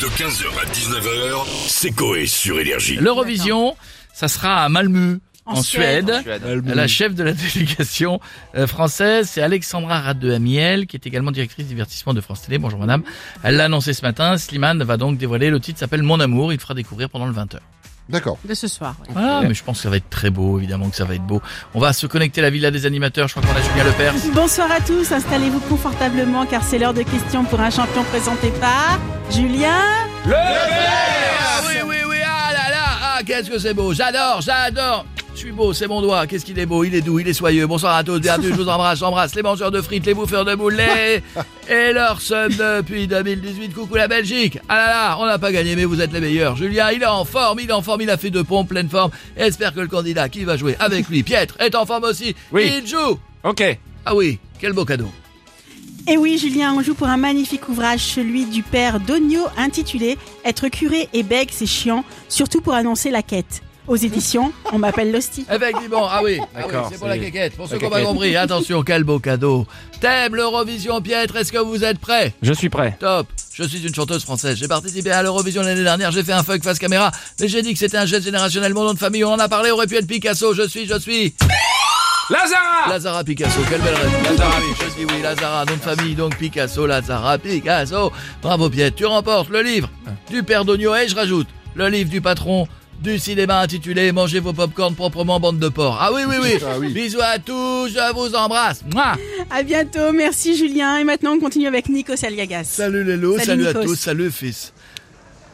De 15h à 19h, c'est Coé sur Énergie. L'Eurovision, ça sera à Malmö, en, En Suède. Suède. La chef de la délégation euh, française, c'est Alexandra Radde-Amiel, qui est également directrice divertissement de France Télé. Bonjour madame. Elle l'a annoncé ce matin. Slimane va donc dévoiler. Le titre s'appelle Mon Amour. Il fera découvrir pendant le 20h. D'accord. De ce soir. ouais. Voilà, mais je pense que ça va être très beau, évidemment que ça va être beau. On va se connecter à la villa des animateurs. Je crois qu'on a Julien Lepers. Bonsoir à tous, installez-vous confortablement car c'est l'heure de questions pour un champion présenté par Julien. Ah oui, oui, oui, ah là là, ah qu'est-ce que c'est beau, j'adore, j'adore. Je suis beau, c'est mon doigt, qu'est-ce qu'il est beau, il est doux, il est soyeux. Bonsoir à tous, bienvenue, je vous embrasse, j'embrasse les mangeurs de frites, les bouffeurs de boulets et leur somme depuis 2018. Coucou la Belgique. Ah là là, on n'a pas gagné, mais vous êtes les meilleurs. Julien, il est en forme, il est en forme, il a fait deux pompes, pleine forme. Espère que le candidat qui va jouer avec lui, Pietre, est en forme aussi. Oui. Il joue. Ok. Ah oui, quel beau cadeau. Et oui, Julien, on joue pour un magnifique ouvrage, celui du père Dogno, intitulé Être curé et bègue, c'est chiant, surtout pour annoncer la quête. Aux éditions, on m'appelle Losty. Effectivement, ah oui, ah oui, D'accord, c'est pour la quéquette, pour ceux qui n'ont pas compris. Attention, quel beau cadeau. Thème l'Eurovision, Pietre, est-ce que vous êtes prêts? Je suis prêt. Top Je suis une chanteuse française. J'ai participé à l'Eurovision l'année dernière. J'ai fait un fuck face caméra. Mais j'ai dit que c'était un geste générationnel. Mon nom de famille, on en a parlé, aurait pu être Picasso. Je suis, je suis... Lazara Lazara Picasso. Quelle belle réponse. Lazara, oui, je dis oui. Lazara, nom de famille, donc Picasso. Lazara Picasso. Bravo, Pietre. Tu remportes le livre du père d'Ogno et je rajoute le livre du patron du cinéma intitulé Mangez vos popcorn proprement, bande de porc. Ah oui, oui, oui. Ah oui. Bisous à tous. Je vous embrasse. Mouah. À bientôt, merci Julien. Et maintenant, on continue avec Nico Saliagas. Salut les loups, Salut, salut, à Nikos. tous, salut fils.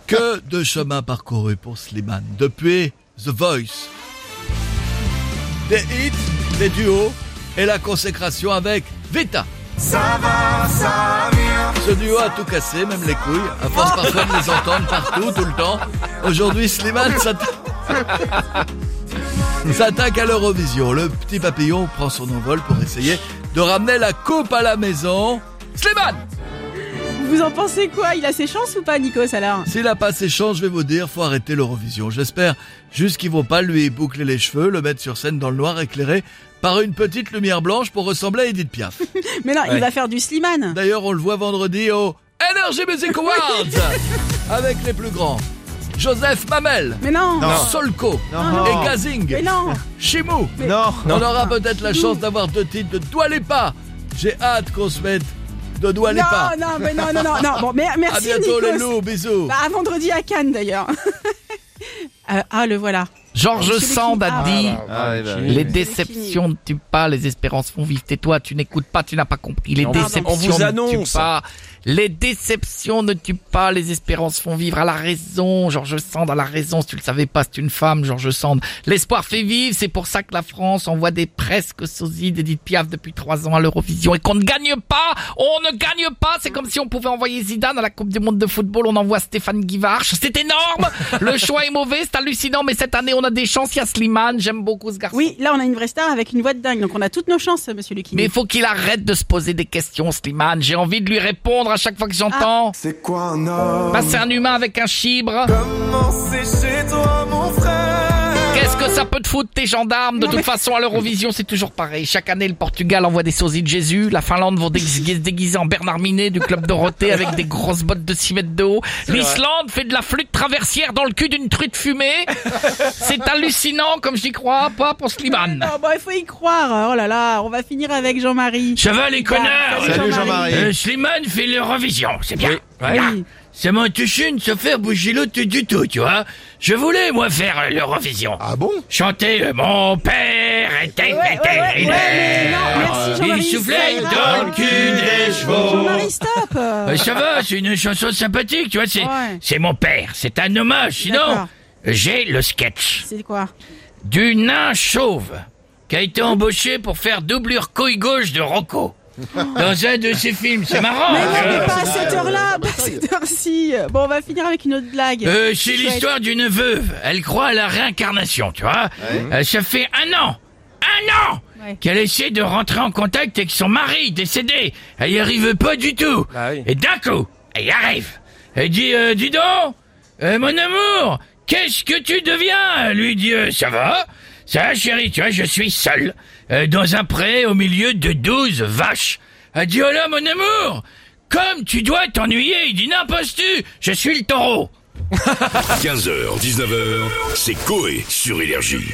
Que de chemin parcouru pour Slimane depuis The Voice. Des hits, des duos et la consécration avec Vita. Ce duo a tout cassé, même les couilles, à force parfois de les entendre partout, tout le temps. Aujourd'hui, Slimane s'atta- s'attaque à l'Eurovision. Le petit papillon prend son envol pour essayer de ramener la coupe à la maison. Slimane Vous en pensez quoi? Il a ses chances ou pas, Nikos, alors? S'il a pas ses chances, je vais vous dire, faut arrêter l'Eurovision. J'espère juste qu'ils vont pas lui boucler les cheveux, le mettre sur scène dans le noir éclairé par une petite lumière blanche pour ressembler à Edith Piaf. Mais non, Ouais. il va faire du Slimane. D'ailleurs, on le voit vendredi au Energy Music Awards avec les plus grands. Joseph Mamel, Mais non, Solko Non. et Gazing, Mais non Chimou. Non, On aura peut-être la chance d'avoir deux titres de Dua Lipa. J'ai hâte qu'on se mette de Dua Lipa. Non, non, mais non, non, non, non. Bon, mais à merci bientôt les Nikos. loups, bisous. Bah, à vendredi à Cannes d'ailleurs. Euh, ah, le voilà. Georges Sand a Ah, dit Ah, bah, Les C'est déceptions ne tuent pas, les espérances font vivre. Tais-toi, tu n'écoutes pas, tu n'as pas compris. Les On- déceptions on vous ne tuent pas. Les déceptions ne tuent pas, les espérances font vivre. À la raison, Georges Sand a la raison. Si tu le savais pas, c'est une femme, Georges Sand. L'espoir fait vivre, c'est pour ça que la France envoie des presque sosies d'Edith Piaf depuis trois ans à l'Eurovision et qu'on ne gagne pas. On ne gagne pas. C'est comme si on pouvait envoyer Zidane à la Coupe du Monde de football. On envoie Stéphane Guivarch. C'est énorme. Le choix est mauvais, c'est hallucinant, mais cette année, on a des chances. Il y a Slimane. J'aime beaucoup ce garçon. Oui, là on a une vraie star avec une voix de dingue, donc on a toutes nos chances, monsieur Lucky. Mais il faut qu'il arrête de se poser des questions, Slimane. J'ai envie de lui répondre à chaque fois que j'entends. C'est quoi un homme? Bah, c'est un humain avec un chibre. Comment c'est chez toi, mon frère? Qu'est-ce que ça peut te foutre, tes gendarmes? De Non, toute mais- façon, à l'Eurovision, c'est toujours pareil. Chaque année, le Portugal envoie des sosies de Jésus. La Finlande vont déguiser, déguiser en Bernard Minet du club Dorothée avec des grosses bottes de 6 mètres de haut. L'Islande fait de la flûte traversière dans le cul d'une truite fumée. C'est hallucinant, comme j'y crois pas pour Slimane. Oh, bah, il faut y croire. Oh là là, on va finir avec Jean-Marie. Ça va, les connards Salut, Jean-Marie. Euh, Slimane fait l'Eurovision, c'est bien. Voilà. Oui. Ça m'empêche de se faire bouger l'autre du tout, tu vois. Je voulais, moi, faire euh, l'Eurovision. Ah bon? Chanter euh, Mon père était Ouais, ouais, ouais, ouais, mais non, merci Il Jean-Marie. soufflait dans le cul des chevaux. Jean-Marie, stop. Euh, ça va, c'est une chanson sympathique, tu vois. C'est Ouais. c'est mon père, c'est un hommage. Sinon, D'accord. j'ai le sketch C'est quoi? Du nain chauve qui a été embauché pour faire doublure couille gauche de Rocco. Dans un de ses films, c'est marrant. Mais hein. non, mais pas à cette heure-là, heure-ci. Bon, on va finir avec une autre blague. Euh, c'est l'histoire d'une veuve. Elle croit à la réincarnation, tu vois. Euh, ça fait un an, un an Ouais. qu'elle essaie de rentrer en contact avec son mari décédé. Elle y arrive pas du tout. Ah oui. Et d'un coup, elle y arrive. Elle dit, euh, dis donc, euh, mon amour, qu'est-ce que tu deviens? Elle lui dit, euh, ça va Ça va, chérie, tu vois, je suis seul, euh, dans un pré au milieu de douze vaches. Elle dit, oh là, mon amour, Comme tu dois t'ennuyer, il dit n'impostes-tu Je suis le taureau 15h, 19h, c'est Coé sur Énergie.